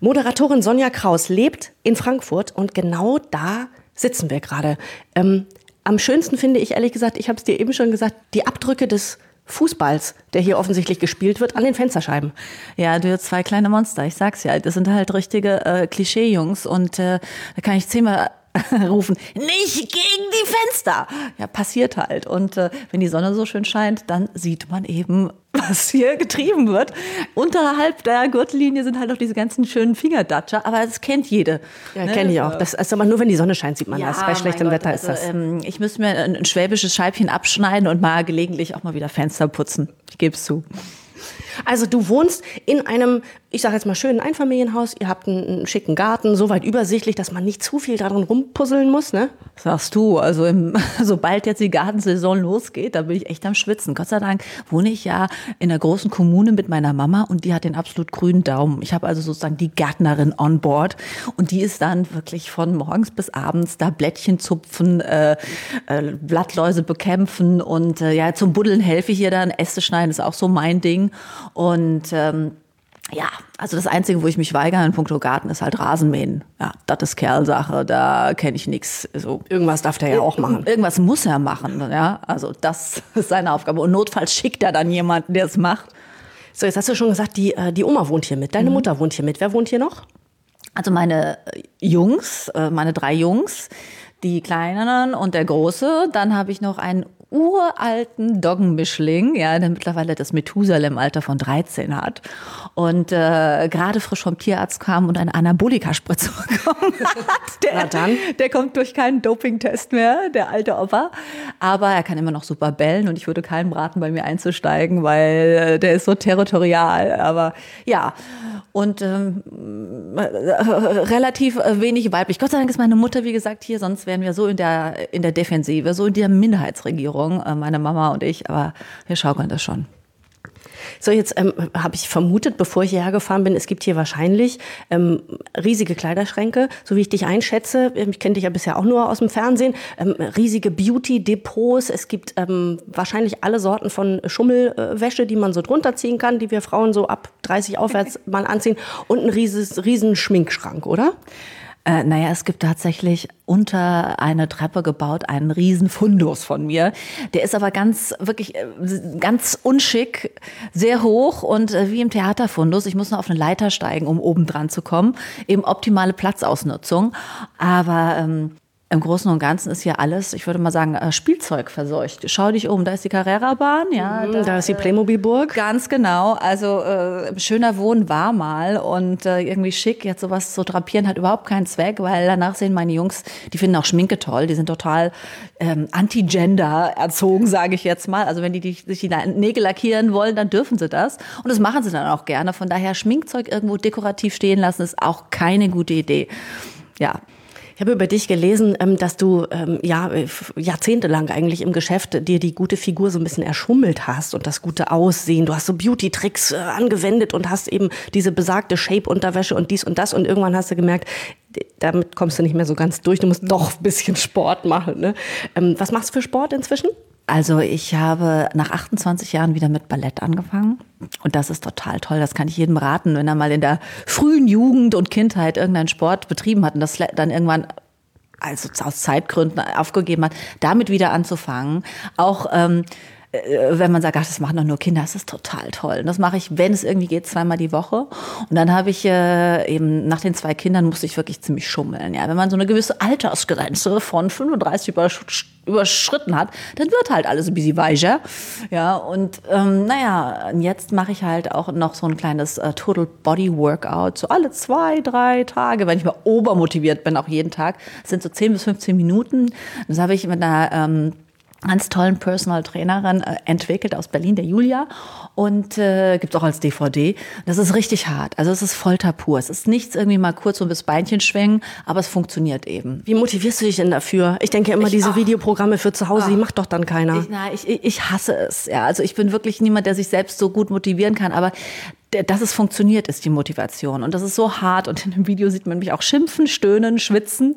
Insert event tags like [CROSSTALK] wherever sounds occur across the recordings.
Moderatorin Sonja Kraus lebt in Frankfurt und genau da sitzen wir gerade. Ähm, am schönsten finde ich ehrlich gesagt, ich habe es dir eben schon gesagt, die Abdrücke des Fußballs, der hier offensichtlich gespielt wird, an den Fensterscheiben. Ja, du zwei kleine Monster, ich sag's ja. Das sind halt richtige äh, Klischee-Jungs und äh, da kann ich zehnmal [LAUGHS] rufen, nicht gegen die Fenster. Ja, passiert halt. Und äh, wenn die Sonne so schön scheint, dann sieht man eben, [LAUGHS] was hier getrieben wird. Unterhalb der Gürtellinie sind halt noch diese ganzen schönen Fingerdatscher, aber das kennt jede. Ja, ne? kenne ich auch. Das aber nur, wenn die Sonne scheint, sieht man ja, das. Bei schlechtem Gott, Wetter ist also, das. Ähm, ich müsste mir ein, ein schwäbisches Scheibchen abschneiden und mal gelegentlich auch mal wieder Fenster putzen. Ich gebe es zu. Also du wohnst in einem, ich sage jetzt mal schönen Einfamilienhaus, ihr habt einen, einen, schicken Garten, soweit übersichtlich, dass man nicht zu viel darin rumpuzzeln muss, ne? Sagst du, also im, [LAUGHS] sobald jetzt die Gartensaison losgeht, da bin ich echt am Schwitzen. Gott sei Dank wohne ich ja in einer großen Kommune mit meiner Mama und die hat den absolut grünen Daumen. Ich habe also sozusagen die Gärtnerin on board und die ist dann wirklich von morgens bis abends da Blättchen zupfen, äh, äh, Blattläuse bekämpfen und äh, ja, zum Buddeln helfe ich ihr dann. Äste schneiden ist auch so mein Ding. Und ähm, ja, also das Einzige, wo ich mich weigere in puncto Garten, ist halt Rasenmähen. Ja, das ist Kerlsache, da kenne ich nichts. So, irgendwas darf der ja auch machen. Irgendwas muss er machen, ja. Also das [LAUGHS] ist seine Aufgabe. Und notfalls schickt er dann jemanden, der es macht. So, jetzt hast du schon gesagt, die, äh, die Oma wohnt hier mit, deine mhm. Mutter wohnt hier mit. Wer wohnt hier noch? Also meine Jungs, äh, meine drei Jungs, die Kleinen und der Große. Dann habe ich noch einen uralten Doggenmischling, ja, der mittlerweile das Methusalem-Alter von 13 hat und äh, gerade frisch vom Tierarzt kam und eine Anabolikaspritze [LAUGHS] bekommen hat. Der, Na dann. der kommt durch keinen Dopingtest mehr, der alte Opa. Aber er kann immer noch super bellen und ich würde keinem raten, bei mir einzusteigen, weil äh, der ist so territorial. Aber ja, und ähm, äh, relativ wenig weiblich. Gott sei Dank ist meine Mutter, wie gesagt, hier, sonst wären wir so in der, in der Defensive, so in der Minderheitsregierung, äh, meine Mama und ich, aber wir schaukeln das schon. So, jetzt ähm, habe ich vermutet, bevor ich hierher gefahren bin, es gibt hier wahrscheinlich ähm, riesige Kleiderschränke, so wie ich dich einschätze. Ich kenne dich ja bisher auch nur aus dem Fernsehen. Ähm, riesige Beauty-Depots. Es gibt ähm, wahrscheinlich alle Sorten von Schummelwäsche, die man so drunter ziehen kann, die wir Frauen so ab 30 aufwärts [LAUGHS] mal anziehen. Und ein rieses, riesen Schminkschrank, oder? Äh, naja, es gibt tatsächlich unter eine Treppe gebaut einen riesen Fundus von mir. Der ist aber ganz, wirklich äh, ganz unschick, sehr hoch und äh, wie im Theaterfundus. Ich muss noch auf eine Leiter steigen, um oben dran zu kommen. Eben optimale Platzausnutzung. Aber ähm, im Großen und Ganzen ist hier alles, ich würde mal sagen, äh, Spielzeug verseucht. Schau dich um, da ist die Carrera-Bahn, ja. Mhm, da, da, ist die Playmobil-Burg. Ganz genau. Also äh, schöner Wohnen war mal und äh, irgendwie schick. Jetzt sowas zu drapieren hat überhaupt keinen Zweck, weil danach sehen meine Jungs, die finden auch Schminke toll, die sind total ähm, anti-gender erzogen, sage ich jetzt mal. Also wenn die, die sich die Nägel lackieren wollen, dann dürfen sie das. Und das machen sie dann auch gerne. Von daher Schminkzeug irgendwo dekorativ stehen lassen, ist auch keine gute Idee. Ja, ich habe über dich gelesen, ähm, dass du ähm, ja jahrzehntelang eigentlich im Geschäft dir die gute Figur so ein bisschen erschummelt hast und das gute Aussehen. Du hast so Beauty-Tricks äh, angewendet und hast eben diese besagte Shape-Unterwäsche und dies und das und irgendwann hast du gemerkt, damit kommst du nicht mehr so ganz durch. Du musst doch ein bisschen Sport machen. Ne? Ähm, was machst du für Sport inzwischen? Also ich habe nach 28 Jahren wieder mit Ballett angefangen und das ist total toll. Das kann ich jedem raten, wenn er mal in der frühen Jugend und Kindheit irgendeinen Sport betrieben hat und das dann irgendwann also aus Zeitgründen aufgegeben hat, damit wieder anzufangen. Auch ähm, äh, wenn man sagt, ach, das machen doch nur Kinder, das ist total toll. Und das mache ich, wenn es irgendwie geht, zweimal die Woche. Und dann habe ich äh, eben nach den zwei Kindern musste ich wirklich ziemlich schummeln. Ja, wenn man so eine gewisse Altersgrenze von 35 übersch überschritten hat, dann wird halt alles ein bisschen weicher. Ja, und ähm, naja, jetzt mache ich halt auch noch so ein kleines äh, Total Body Workout, so alle zwei, drei Tage, wenn ich mal obermotiviert bin, auch jeden Tag. Das sind so 10 bis 15 Minuten. Das habe ich mit einer ähm, ganz tollen Personal Trainerin äh, entwickelt aus Berlin, der Julia. Und äh, gibt auch als DVD. Das ist richtig hart. Also es ist Folter pur. Es ist nichts irgendwie mal kurz so bis Beinchen schwingen, aber es funktioniert eben. Wie motivierst du dich denn dafür? Ich denke immer, ich, diese ach, Videoprogramme für zu Hause, ach, die macht doch dann keiner. Ich, na, ich, ich hasse es. Ja, also ich bin wirklich niemand, der sich selbst so gut motivieren kann. Aber dass es funktioniert, ist die Motivation. Und das ist so hart. Und in dem Video sieht man mich auch schimpfen, stöhnen, schwitzen,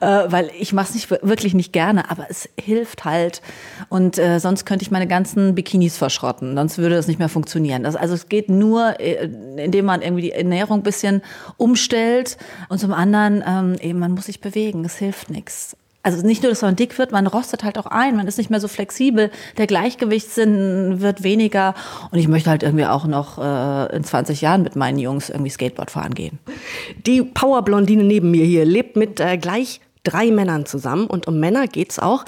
äh, weil ich mache es nicht, wirklich nicht gerne, aber es hilft halt. Und äh, sonst könnte ich meine ganzen Bikinis verschrotten. Sonst würde das nicht mehr funktionieren. Das, also es geht nur, äh, indem man irgendwie die Ernährung bisschen umstellt. Und zum anderen, ähm, eben, man muss sich bewegen. Es hilft nichts also nicht nur, dass man dick wird, man rostet halt auch ein, man ist nicht mehr so flexibel, der Gleichgewichtssinn wird weniger und ich möchte halt irgendwie auch noch äh, in 20 Jahren mit meinen Jungs irgendwie Skateboard fahren gehen. Die Powerblondine neben mir hier lebt mit äh, gleich drei Männern zusammen und um Männer geht's auch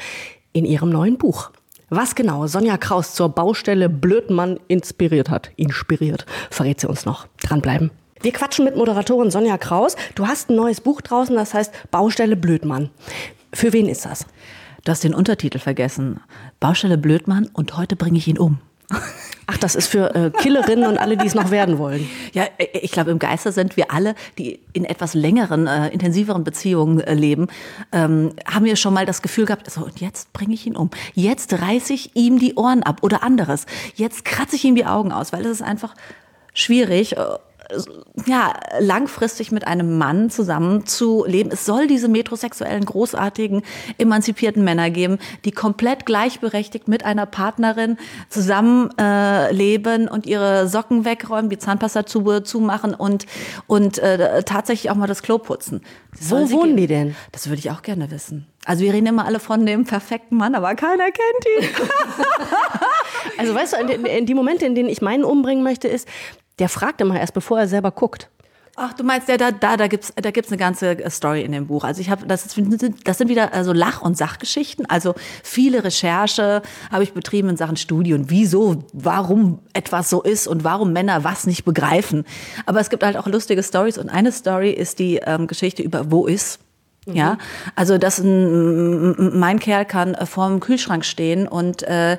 in ihrem neuen Buch. Was genau Sonja Kraus zur Baustelle Blödmann inspiriert hat, inspiriert, verrät sie uns noch. Dranbleiben. Wir quatschen mit Moderatorin Sonja Kraus. Du hast ein neues Buch draußen, das heißt Baustelle Blödmann. Für wen ist das? Du hast den Untertitel vergessen. Baustelle Blödmann und heute bringe ich ihn um. [LAUGHS] Ach, das ist für äh, Killerinnen und alle, die es noch werden wollen. [LAUGHS] Ja, äh, ich glaube, im Geiste sind wir alle, die in etwas längeren, äh, intensiveren Beziehungen äh, leben, ähm, haben wir schon mal das Gefühl gehabt, so, und jetzt bringe ich ihn um. Jetzt reiße ich ihm die Ohren ab oder anderes. Jetzt kratze ich ihm die Augen aus, weil es ist einfach schwierig äh, ja, langfristig mit einem Mann zusammenzuleben. Es soll diese metrosexuellen, großartigen, emanzipierten Männer geben, die komplett gleichberechtigt mit einer Partnerin zusammenleben äh, und ihre Socken wegräumen, die Zahnpasta zu, zumachen und, und äh, tatsächlich auch mal das Klo putzen. Wo wohnen die denn? Das würde ich auch gerne wissen. Also wir reden immer alle von dem perfekten Mann, aber keiner kennt ihn. [LAUGHS] also weißt du, in, in die Momente, in denen ich meinen umbringen möchte, ist, der fragt immer erst, bevor er selber guckt. Ach, du meinst, ja, da, da, da gibt's, da gibt's eine ganze Story in dem Buch. Also ich habe, das, das sind wieder also Lach- und Sachgeschichten. Also viele Recherche habe ich betrieben in Sachen Studien, wieso, warum etwas so ist und warum Männer was nicht begreifen. Aber es gibt halt auch lustige Stories und eine Story ist die ähm, Geschichte über Wo ist. Mhm. Ja, also dass ein, mein Kerl kann äh, vor dem Kühlschrank stehen und äh,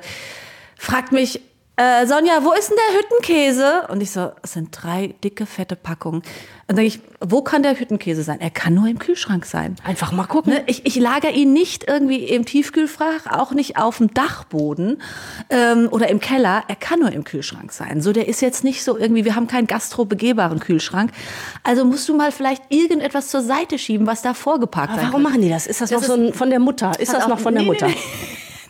fragt mich, äh, Sonja, wo ist denn der Hüttenkäse? Und ich so, es sind drei dicke, fette Packungen. Dann denke ich, wo kann der Hüttenkäse sein? Er kann nur im Kühlschrank sein. Einfach mal gucken. Ne? Ich, ich lager ihn nicht irgendwie im Tiefkühlfach, auch nicht auf dem Dachboden ähm, oder im Keller. Er kann nur im Kühlschrank sein. So, der ist jetzt nicht so irgendwie, wir haben keinen gastrobegehbaren Kühlschrank. Also musst du mal vielleicht irgendetwas zur Seite schieben, was da vorgepackt ist. Warum machen die das? Ist das, das noch so ein, von der Mutter? Ist das noch von der Mutter?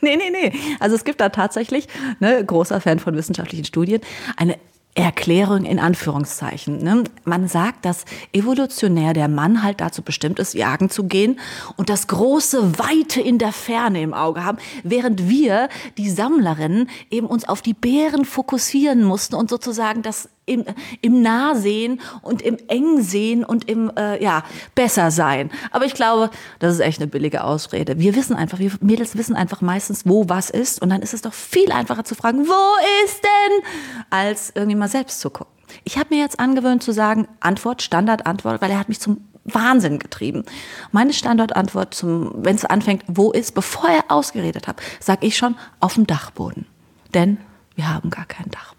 Nee, nee. Nee. Also es gibt da tatsächlich, ne, großer Fan von wissenschaftlichen Studien, eine Erklärung in Anführungszeichen. Ne? Man sagt, dass evolutionär der Mann halt dazu bestimmt ist, jagen zu gehen und das große Weite in der Ferne im Auge haben, während wir, die Sammlerinnen, eben uns auf die Bären fokussieren mussten und sozusagen das im, im Nahsehen und im Engsehen und im äh, ja besser sein. Aber ich glaube, das ist echt eine billige Ausrede. Wir wissen einfach, wir Mädels wissen einfach meistens, wo was ist und dann ist es doch viel einfacher zu fragen, wo ist denn, als irgendwie mal selbst zu gucken. Ich habe mir jetzt angewöhnt zu sagen, Antwort, Standardantwort, weil er hat mich zum Wahnsinn getrieben. Meine Standardantwort wenn es anfängt, wo ist, bevor er ausgeredet hat, sage ich schon auf dem Dachboden. Denn wir haben gar keinen Dachboden.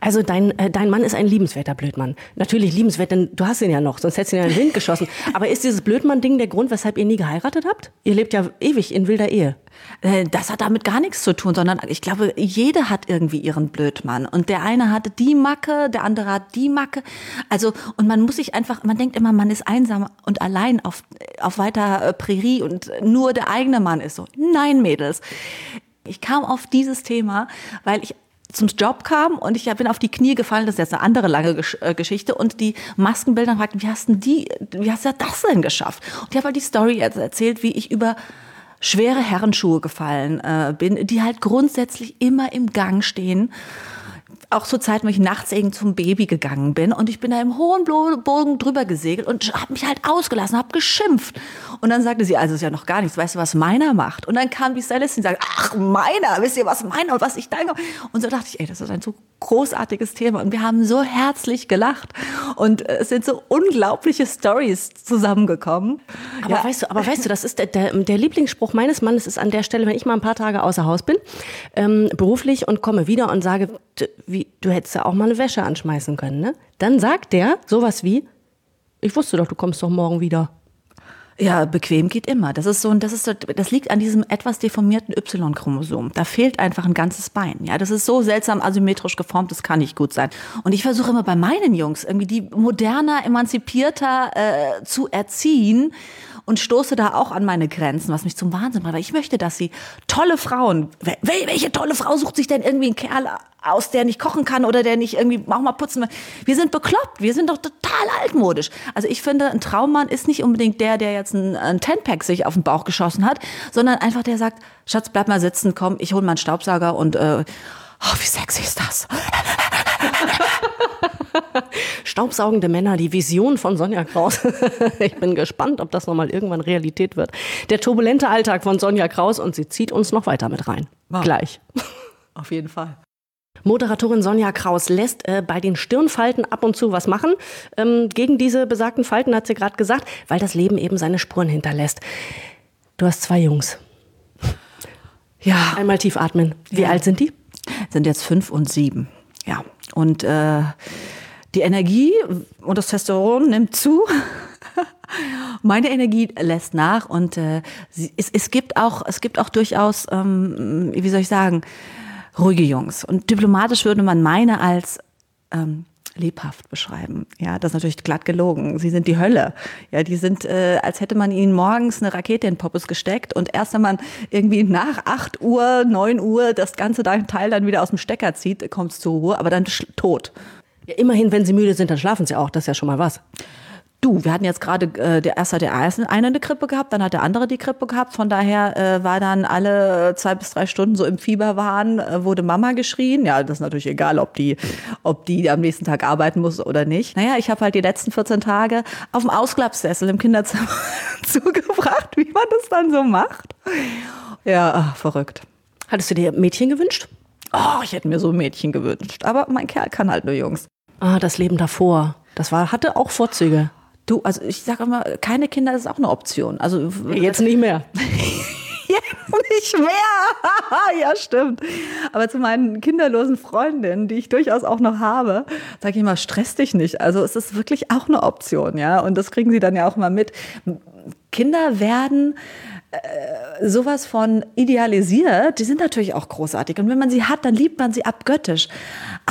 Also dein, äh, dein Mann ist ein liebenswerter Blödmann. Natürlich liebenswert, denn du hast ihn ja noch, sonst hättest du ihn ja in den Wind geschossen. [LAUGHS] Aber ist dieses Blödmann-Ding der Grund, weshalb ihr nie geheiratet habt? Ihr lebt ja ewig in wilder Ehe. Äh, das hat damit gar nichts zu tun, sondern ich glaube, jeder hat irgendwie ihren Blödmann. Und der eine hatte die Macke, der andere hat die Macke. Also, und man muss sich einfach, man denkt immer, man ist einsam und allein auf, auf weiter äh, Prärie und nur der eigene Mann ist so. Nein, Mädels. Ich kam auf dieses Thema, weil ich zum Job kam und ich bin auf die Knie gefallen, das ist jetzt eine andere lange äh, Geschichte. Und die Maskenbilder fragten, wie hast denn die, wie hast du das denn geschafft? Und ich habe halt die Story erzählt, wie ich über schwere Herrenschuhe gefallen äh, bin, die halt grundsätzlich immer im Gang stehen auch zur Zeit, wo ich nachts eben zum Baby gegangen bin und ich bin da im hohen Bogen drüber gesegelt und habe mich halt ausgelassen, habe geschimpft. Und dann sagte sie, also ist ja noch gar nichts, weißt du, was meiner macht? Und dann kam die Stylistin und sagte, ach, meiner, wisst ihr, was meiner und was ich denke? Und so dachte ich, ey, das ist ein so großartiges Thema und wir haben so herzlich gelacht und äh, es sind so unglaubliche Stories zusammengekommen. Aber ja. weißt du, aber weißt du, das ist der, der, der, Lieblingsspruch meines Mannes ist an der Stelle, wenn ich mal ein paar Tage außer Haus bin, ähm, beruflich und komme wieder und sage, wie, du hättest ja auch mal eine Wäsche anschmeißen können, ne? Dann sagt der sowas wie, ich wusste doch, du kommst doch morgen wieder. Ja, bequem geht immer. Das ist so, das ist so, das liegt an diesem etwas deformierten Y-Chromosom. Da fehlt einfach ein ganzes Bein. Ja, das ist so seltsam asymmetrisch geformt, das kann nicht gut sein. Und ich versuche immer bei meinen Jungs irgendwie die moderner, emanzipierter äh, zu erziehen und stoße da auch an meine Grenzen, was mich zum Wahnsinn bringt. Weil ich möchte, dass sie tolle Frauen, welche tolle Frau sucht sich denn irgendwie einen Kerl aus, der nicht kochen kann oder der nicht irgendwie auch mal putzen will. Wir sind bekloppt, wir sind doch total altmodisch. Also ich finde, ein Traummann ist nicht unbedingt der, der jetzt ein, ein Ten-Pack sich auf den Bauch geschossen hat, sondern einfach der sagt, Schatz, bleib mal sitzen, komm, ich hole mal einen Staubsauger und äh, oh, wie sexy ist das? [LAUGHS] Staubsaugende Männer, die Vision von Sonja Kraus. [LAUGHS] ich bin gespannt, ob das nochmal irgendwann Realität wird. Der turbulente Alltag von Sonja Kraus und sie zieht uns noch weiter mit rein. Wow. Gleich. Auf jeden Fall. Moderatorin Sonja Kraus lässt äh, bei den Stirnfalten ab und zu was machen. Ähm, gegen diese besagten Falten hat sie gerade gesagt, weil das Leben eben seine Spuren hinterlässt. Du hast zwei Jungs. [LAUGHS] Ja. Einmal tief atmen. Wie ja. alt sind die? Sind jetzt fünf und sieben. Ja. Und äh, die Energie und das Testosteron nimmt zu. [LAUGHS] Meine Energie lässt nach und äh, es, es, gibt auch, es gibt auch durchaus, ähm, wie soll ich sagen, ruhige Jungs. Und diplomatisch würde man meine als ähm, lebhaft beschreiben. Ja, das ist natürlich glatt gelogen. Sie sind die Hölle. Ja, die sind, äh, als hätte man ihnen morgens eine Rakete in Poppes gesteckt und erst wenn man irgendwie nach 8 Uhr, 9 Uhr das ganze Teil dann wieder aus dem Stecker zieht, kommt es zur Ruhe, aber dann tot. Ja, immerhin, wenn sie müde sind, dann schlafen sie auch. Das ist ja schon mal was. Du, wir hatten jetzt gerade, äh, der erste hat der eine eine Grippe gehabt, dann hat der andere die Grippe gehabt. Von daher äh, war dann alle zwei bis drei Stunden so im Fieber waren, äh, wurde Mama geschrien. Ja, das ist natürlich egal, ob die, ob die am nächsten Tag arbeiten muss oder nicht. Naja, ich habe halt die letzten 14 Tage auf dem Ausklappsessel im Kinderzimmer [LAUGHS] zugebracht, wie man das dann so macht. Ja, ach, verrückt. Hattest du dir Mädchen gewünscht? Oh, ich hätte mir so ein Mädchen gewünscht. Aber mein Kerl kann halt nur Jungs. Ah, das Leben davor. Das war, hatte auch Vorzüge. Du, also ich sage immer, keine Kinder ist auch eine Option. Also jetzt nicht mehr. [LAUGHS] jetzt nicht mehr. [LAUGHS] ja, stimmt. Aber zu meinen kinderlosen Freundinnen, die ich durchaus auch noch habe, sage ich immer, stress dich nicht. Also es ist wirklich auch eine Option, ja. Und das kriegen sie dann ja auch mal mit. Kinder werden äh, sowas von idealisiert, die sind natürlich auch großartig. Und wenn man sie hat, dann liebt man sie abgöttisch.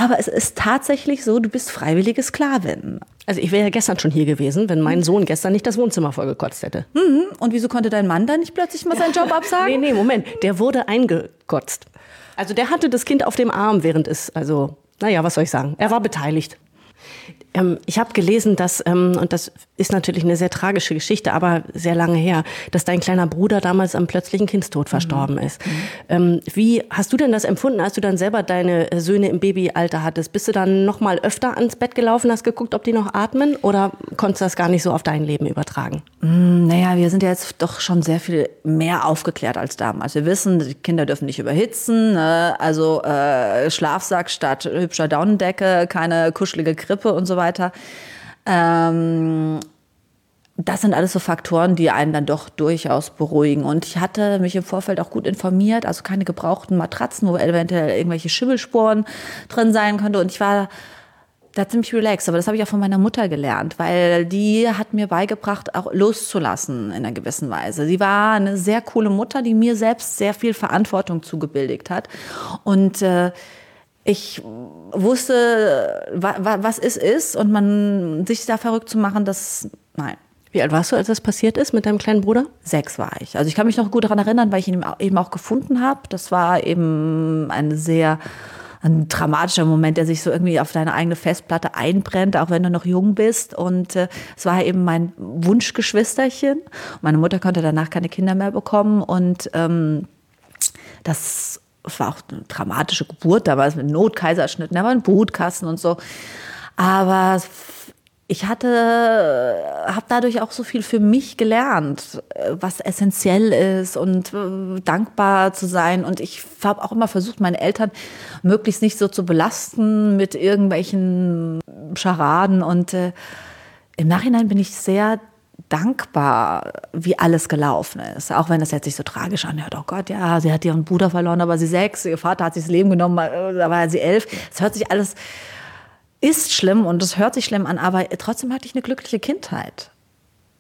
Aber es ist tatsächlich so, du bist freiwillige Sklavin. Also ich wäre ja gestern schon hier gewesen, wenn mein Sohn gestern nicht das Wohnzimmer vollgekotzt hätte. Mhm. Und wieso konnte dein Mann dann nicht plötzlich mal seinen Job [LAUGHS] absagen? nee, nee, Moment. Der wurde eingekotzt. Also der hatte das Kind auf dem Arm, während es, also, naja, was soll ich sagen? Er war beteiligt. Ähm, ich habe gelesen, dass, ähm, und das ist natürlich eine sehr tragische Geschichte, aber sehr lange her, dass dein kleiner Bruder damals am plötzlichen Kindstod verstorben mhm. ist. Mhm. Ähm, wie hast du denn das empfunden, als du dann selber deine Söhne im Babyalter hattest? Bist du dann noch mal öfter ans Bett gelaufen, hast geguckt, ob die noch atmen oder konntest du das gar nicht so auf dein Leben übertragen? Mm, naja, wir sind ja jetzt doch schon sehr viel mehr aufgeklärt als damals. Wir wissen, die Kinder dürfen nicht überhitzen, ne? also äh, Schlafsack statt hübscher Daunendecke, keine kuschelige Krippe und so weiter. Ähm, das sind alles so Faktoren, die einen dann doch durchaus beruhigen. Und ich hatte mich im Vorfeld auch gut informiert, also keine gebrauchten Matratzen, wo eventuell irgendwelche Schimmelsporen drin sein könnte. Und ich war da ziemlich relaxed, aber das habe ich auch von meiner Mutter gelernt, weil die hat mir beigebracht, auch loszulassen in einer gewissen Weise. Sie war eine sehr coole Mutter, die mir selbst sehr viel Verantwortung zugebilligt hat. Und äh, ich wusste, was es ist und man sich da verrückt zu machen, das, nein. Wie alt warst du, als das passiert ist mit deinem kleinen Bruder? Sechs war ich. Also ich kann mich noch gut daran erinnern, weil ich ihn eben auch gefunden habe. Das war eben eine sehr ein dramatischer Moment, der sich so irgendwie auf deine eigene Festplatte einbrennt, auch wenn du noch jung bist. Und äh, es war eben mein Wunschgeschwisterchen. Meine Mutter konnte danach keine Kinder mehr bekommen und ähm, das es war auch eine dramatische Geburt, da war es mit Notkaiserschnitten, da war ein Brutkasten und so. Aber ich hatte, habe dadurch auch so viel für mich gelernt, was essentiell ist und äh, dankbar zu sein. Und ich habe auch immer versucht, meine Eltern möglichst nicht so zu belasten mit irgendwelchen Scharaden. Und äh, im Nachhinein bin ich sehr dankbar, wie alles gelaufen ist. Auch wenn es jetzt sich so tragisch anhört. Oh Gott, ja, sie hat ihren Bruder verloren, war sie sechs, ihr Vater hat sich das Leben genommen, da war sie elf. Es hört sich alles ist schlimm und es hört sich schlimm an, aber trotzdem hatte ich eine glückliche Kindheit.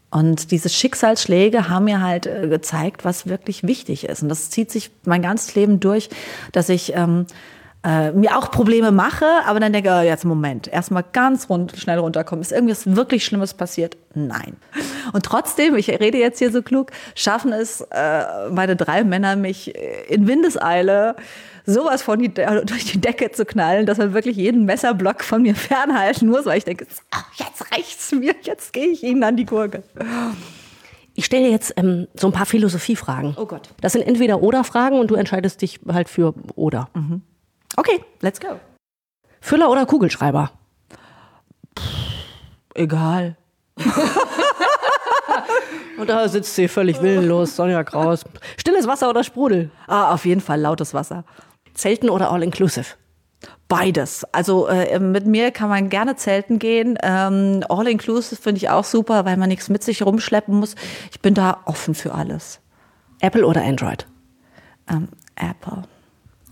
Und diese Schicksalsschläge haben mir halt äh, gezeigt, was wirklich wichtig ist. Und das zieht sich mein ganzes Leben durch, dass ich ähm, äh, mir auch Probleme mache, aber dann denke, oh, jetzt Moment, erstmal ganz rund, schnell runterkommen. Ist irgendwas wirklich Schlimmes passiert? Nein. Und trotzdem, ich rede jetzt hier so klug, schaffen es äh, meine drei Männer, mich in Windeseile sowas von die, [LAUGHS] durch die Decke zu knallen, dass man wirklich jeden Messerblock von mir [LAUGHS] fernhalten muss, weil ich denke, jetzt reicht's mir, jetzt gehe ich ihnen an die Gurke. Ich stelle jetzt ähm, so ein paar Philosophiefragen. Oh Gott. Das sind entweder oder Fragen und du entscheidest dich halt für oder. Mhm. Okay, let's go. Füller oder Kugelschreiber? Pff, egal. [LAUGHS] Und da sitzt sie völlig willenlos, Sonja Kraus. Stilles Wasser oder Sprudel? Ah, auf jeden Fall lautes Wasser. Zelten oder All-Inclusive? Beides. Also äh, mit mir kann man gerne zelten gehen. Ähm, All-Inclusive finde ich auch super, weil man nichts mit sich rumschleppen muss. Ich bin da offen für alles. Apple oder Android? Ähm, Apple.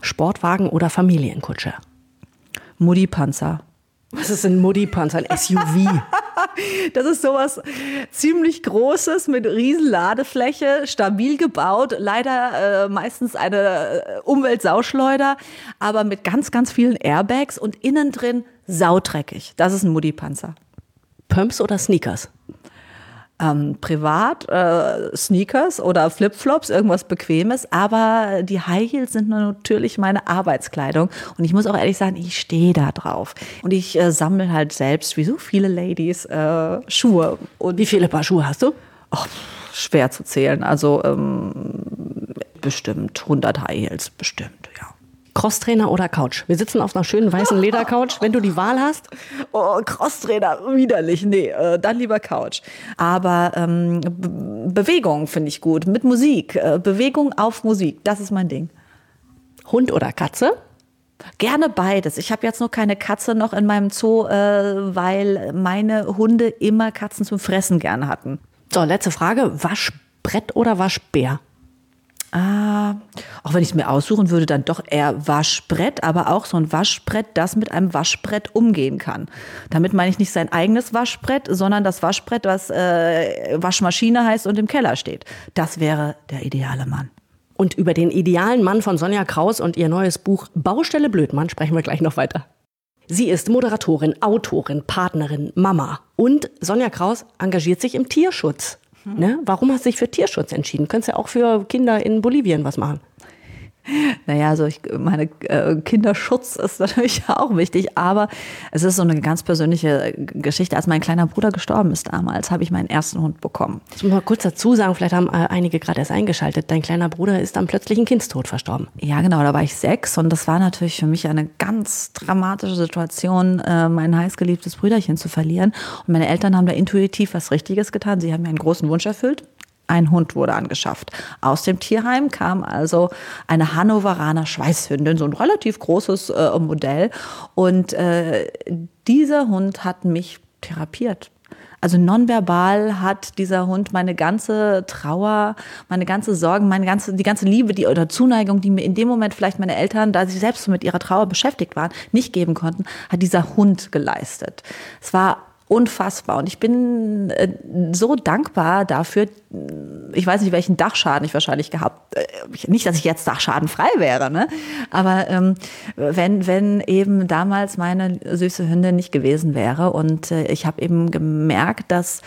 Sportwagen oder Familienkutsche? Mutti-Panzer. Was ist ein Mutti-Panzer? Ein SUV? [LAUGHS] das ist sowas ziemlich Großes mit riesen Ladefläche, stabil gebaut, leider äh, meistens eine äh, Umweltsauschleuder, aber mit ganz, ganz vielen Airbags und innen drin sautreckig. Das ist ein Mutti-Panzer. Pumps oder Sneakers? Ähm, privat äh, Sneakers oder Flipflops, irgendwas Bequemes, aber die High Heels sind natürlich meine Arbeitskleidung und ich muss auch ehrlich sagen, ich stehe da drauf und ich äh, sammle halt selbst, wie so viele Ladies, äh, Schuhe. Und wie viele Paar Schuhe hast du? Oh, schwer zu zählen, also ähm, bestimmt 100 High Heels, bestimmt. Crosstrainer oder Couch? Wir sitzen auf einer schönen weißen [LAUGHS] Ledercouch. Wenn du die Wahl hast. Oh, Crosstrainer, widerlich. Nee, äh, dann lieber Couch. Aber ähm, Bewegung finde ich gut. Mit Musik. Äh, Bewegung auf Musik. Das ist mein Ding. Hund oder Katze? Gerne beides. Ich habe jetzt noch keine Katze noch in meinem Zoo, äh, weil meine Hunde immer Katzen zum Fressen gerne hatten. So, letzte Frage. Waschbrett oder Waschbär? Ah, auch wenn ich es mir aussuchen würde, dann doch eher Waschbrett, aber auch so ein Waschbrett, das mit einem Waschbrett umgehen kann. Damit meine ich nicht sein eigenes Waschbrett, sondern das Waschbrett, was äh, Waschmaschine heißt und im Keller steht. Das wäre der ideale Mann. Und über den idealen Mann von Sonja Kraus und ihr neues Buch Baustelle Blödmann sprechen wir gleich noch weiter. Sie ist Moderatorin, Autorin, Partnerin, Mama. Und Sonja Kraus engagiert sich im Tierschutz. Ne? Warum hast du dich für Tierschutz entschieden? Könntest ja auch für Kinder in Bolivien was machen. Naja, also ich meine, äh, Kinderschutz ist natürlich [LAUGHS] auch wichtig, aber es ist so eine ganz persönliche Geschichte. Als mein kleiner Bruder gestorben ist damals, habe ich meinen ersten Hund bekommen. Ich muss mal kurz dazu sagen, vielleicht haben äh, einige gerade erst eingeschaltet. Dein kleiner Bruder ist am plötzlichen Kindstod verstorben. Ja, genau, da war ich sechs und das war natürlich für mich eine ganz dramatische Situation, äh, mein heißgeliebtes Brüderchen zu verlieren. Und meine Eltern haben da intuitiv was Richtiges getan. Sie haben mir einen großen Wunsch erfüllt ein Hund wurde angeschafft. Aus dem Tierheim kam also eine Hannoveraner Schweißhündin, so ein relativ großes äh, Modell. Und äh, dieser Hund hat mich therapiert. Also nonverbal hat dieser Hund meine ganze Trauer, meine ganze Sorgen, meine ganze, die ganze Liebe, die oder Zuneigung, die mir in dem Moment vielleicht meine Eltern, da sie selbst mit ihrer Trauer beschäftigt waren, nicht geben konnten, hat dieser Hund geleistet. Es war unfassbar. Und ich bin äh, so dankbar dafür. Ich weiß nicht, welchen Dachschaden ich wahrscheinlich gehabt. Äh, nicht, dass ich jetzt dachschadenfrei wäre, ne? Aber ähm, wenn, wenn eben damals meine süße Hündin nicht gewesen wäre und äh, ich habe eben gemerkt, dass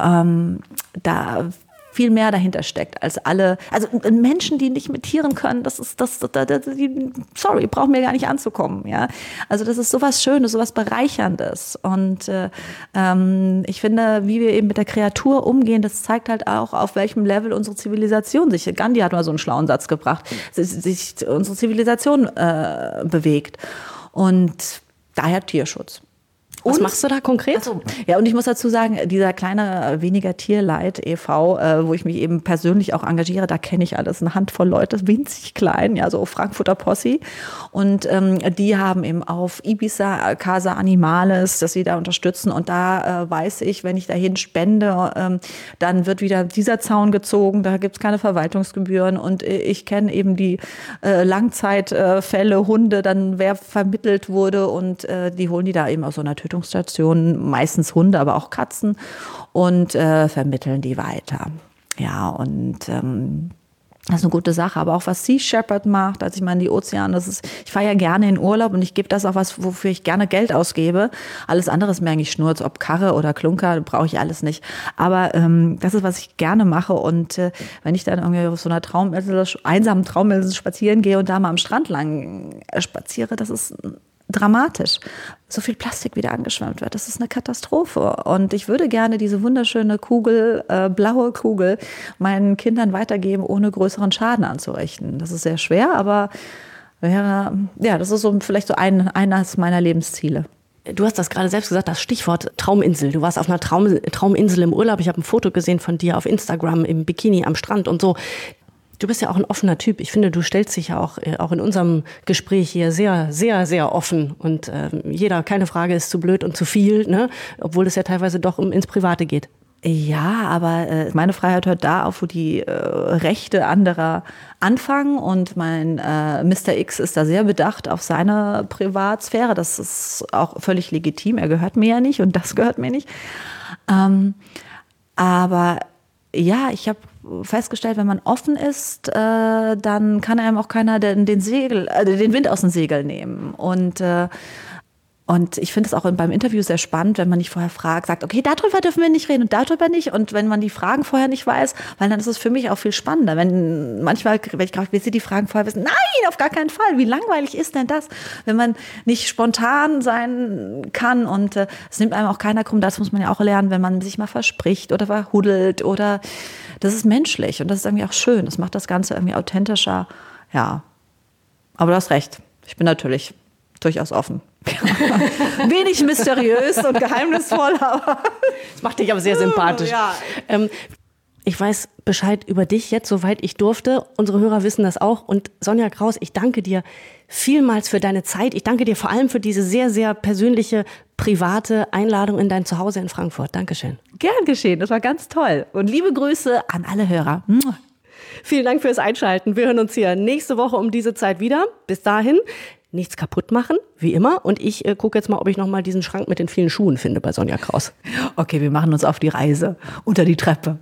ähm, da viel mehr dahinter steckt als alle. Also Menschen, die nicht mit Tieren können, das ist das, das, das die, sorry, brauchen mir gar nicht anzukommen. Ja, also das ist sowas Schönes, sowas Bereicherndes. Und äh, ähm, ich finde, wie wir eben mit der Kreatur umgehen, das zeigt halt auch, auf welchem Level unsere Zivilisation sich. Gandhi hat mal so einen schlauen Satz gebracht, sich, sich unsere Zivilisation äh, bewegt. Und daher Tierschutz. Was machst du da konkret? Also, ja, und ich muss dazu sagen, dieser kleine äh, weniger Tierleid e.V., äh, wo ich mich eben persönlich auch engagiere, da kenne ich alles. Eine Handvoll Leute, winzig klein, ja, so Frankfurter Posse. Und ähm, die haben eben auf Ibiza Casa Animales, dass sie da unterstützen. Und da äh, weiß ich, wenn ich dahin spende, ähm, dann wird wieder dieser Zaun gezogen, da gibt es keine Verwaltungsgebühren. Und äh, ich kenne eben die äh, Langzeitfälle, Hunde, dann wer vermittelt wurde und äh, die holen die da eben aus so einer Tüte Rettungsstationen, meistens Hunde, aber auch Katzen und äh, vermitteln die weiter. Ja, und ähm, das ist eine gute Sache, aber auch was Sea Shepherd macht, als ich in die Ozeane, das ist, ich fahre ja gerne in Urlaub und ich gebe das auch was, wofür ich gerne Geld ausgebe. Alles andere ist mir eigentlich Schnurz, ob Karre oder Klunker, brauche ich alles nicht. Aber ähm, das ist, was ich gerne mache und äh, wenn ich dann irgendwie auf so einer Trauminsel, einsamen Trauminsel spazieren gehe und da mal am Strand lang äh, spaziere, das ist dramatisch. So viel Plastik wieder angeschwemmt wird. Das ist eine Katastrophe. Und ich würde gerne diese wunderschöne Kugel, äh, blaue Kugel, meinen Kindern weitergeben, ohne größeren Schaden anzurichten. Das ist sehr schwer, aber wäre, ja, das ist so vielleicht so ein, eines meiner Lebensziele. Du hast das gerade selbst gesagt, das Stichwort Trauminsel. Du warst auf einer Traum, Trauminsel im Urlaub. Ich habe ein Foto gesehen von dir auf Instagram im Bikini am Strand und so. Du bist ja auch ein offener Typ. Ich finde, du stellst dich ja auch, äh, auch in unserem Gespräch hier sehr, sehr, sehr offen. Und äh, jeder, keine Frage, ist zu blöd und zu viel, ne? obwohl es ja teilweise doch um, ins Private geht. Ja, aber äh, meine Freiheit hört da auf, wo die äh, Rechte anderer anfangen. Und mein äh, Mr. X ist da sehr bedacht auf seine Privatsphäre. Das ist auch völlig legitim. Er gehört mir ja nicht und das gehört mir nicht. Ähm, aber ja, ich habe festgestellt, wenn man offen ist, äh, dann kann einem auch keiner den, den Segel, äh, den Wind aus dem Segel nehmen. Und äh, und ich finde es auch beim Interview sehr spannend, wenn man nicht vorher fragt, sagt, okay, darüber dürfen wir nicht reden und darüber nicht. Und wenn man die Fragen vorher nicht weiß, weil dann ist es für mich auch viel spannender. Wenn manchmal, wenn ich gerade, will sie die Fragen vorher wissen, nein, auf gar keinen Fall. Wie langweilig ist denn das, wenn man nicht spontan sein kann? Und äh, es nimmt einem auch keiner krumm. Das muss man ja auch lernen, wenn man sich mal verspricht oder verhuddelt oder das ist menschlich und das ist irgendwie auch schön. Das macht das Ganze irgendwie authentischer. Ja. Aber du hast recht. Ich bin natürlich durchaus offen. [LAUGHS] Wenig mysteriös und geheimnisvoll, [LAUGHS] aber. Das macht dich aber sehr sympathisch. Ja. Ähm, ich weiß Bescheid über dich jetzt, soweit ich durfte. Unsere Hörer wissen das auch. Und Sonja Kraus, ich danke dir vielmals für deine Zeit. Ich danke dir vor allem für diese sehr, sehr persönliche, private Einladung in dein Zuhause in Frankfurt. Dankeschön. Gern geschehen. Das war ganz toll. Und liebe Grüße an alle Hörer. Vielen Dank fürs Einschalten. Wir hören uns hier nächste Woche um diese Zeit wieder. Bis dahin nichts kaputt machen, wie immer. Und ich äh, gucke jetzt mal, ob ich noch mal diesen Schrank mit den vielen Schuhen finde bei Sonja Kraus. Okay, wir machen uns auf die Reise unter die Treppe.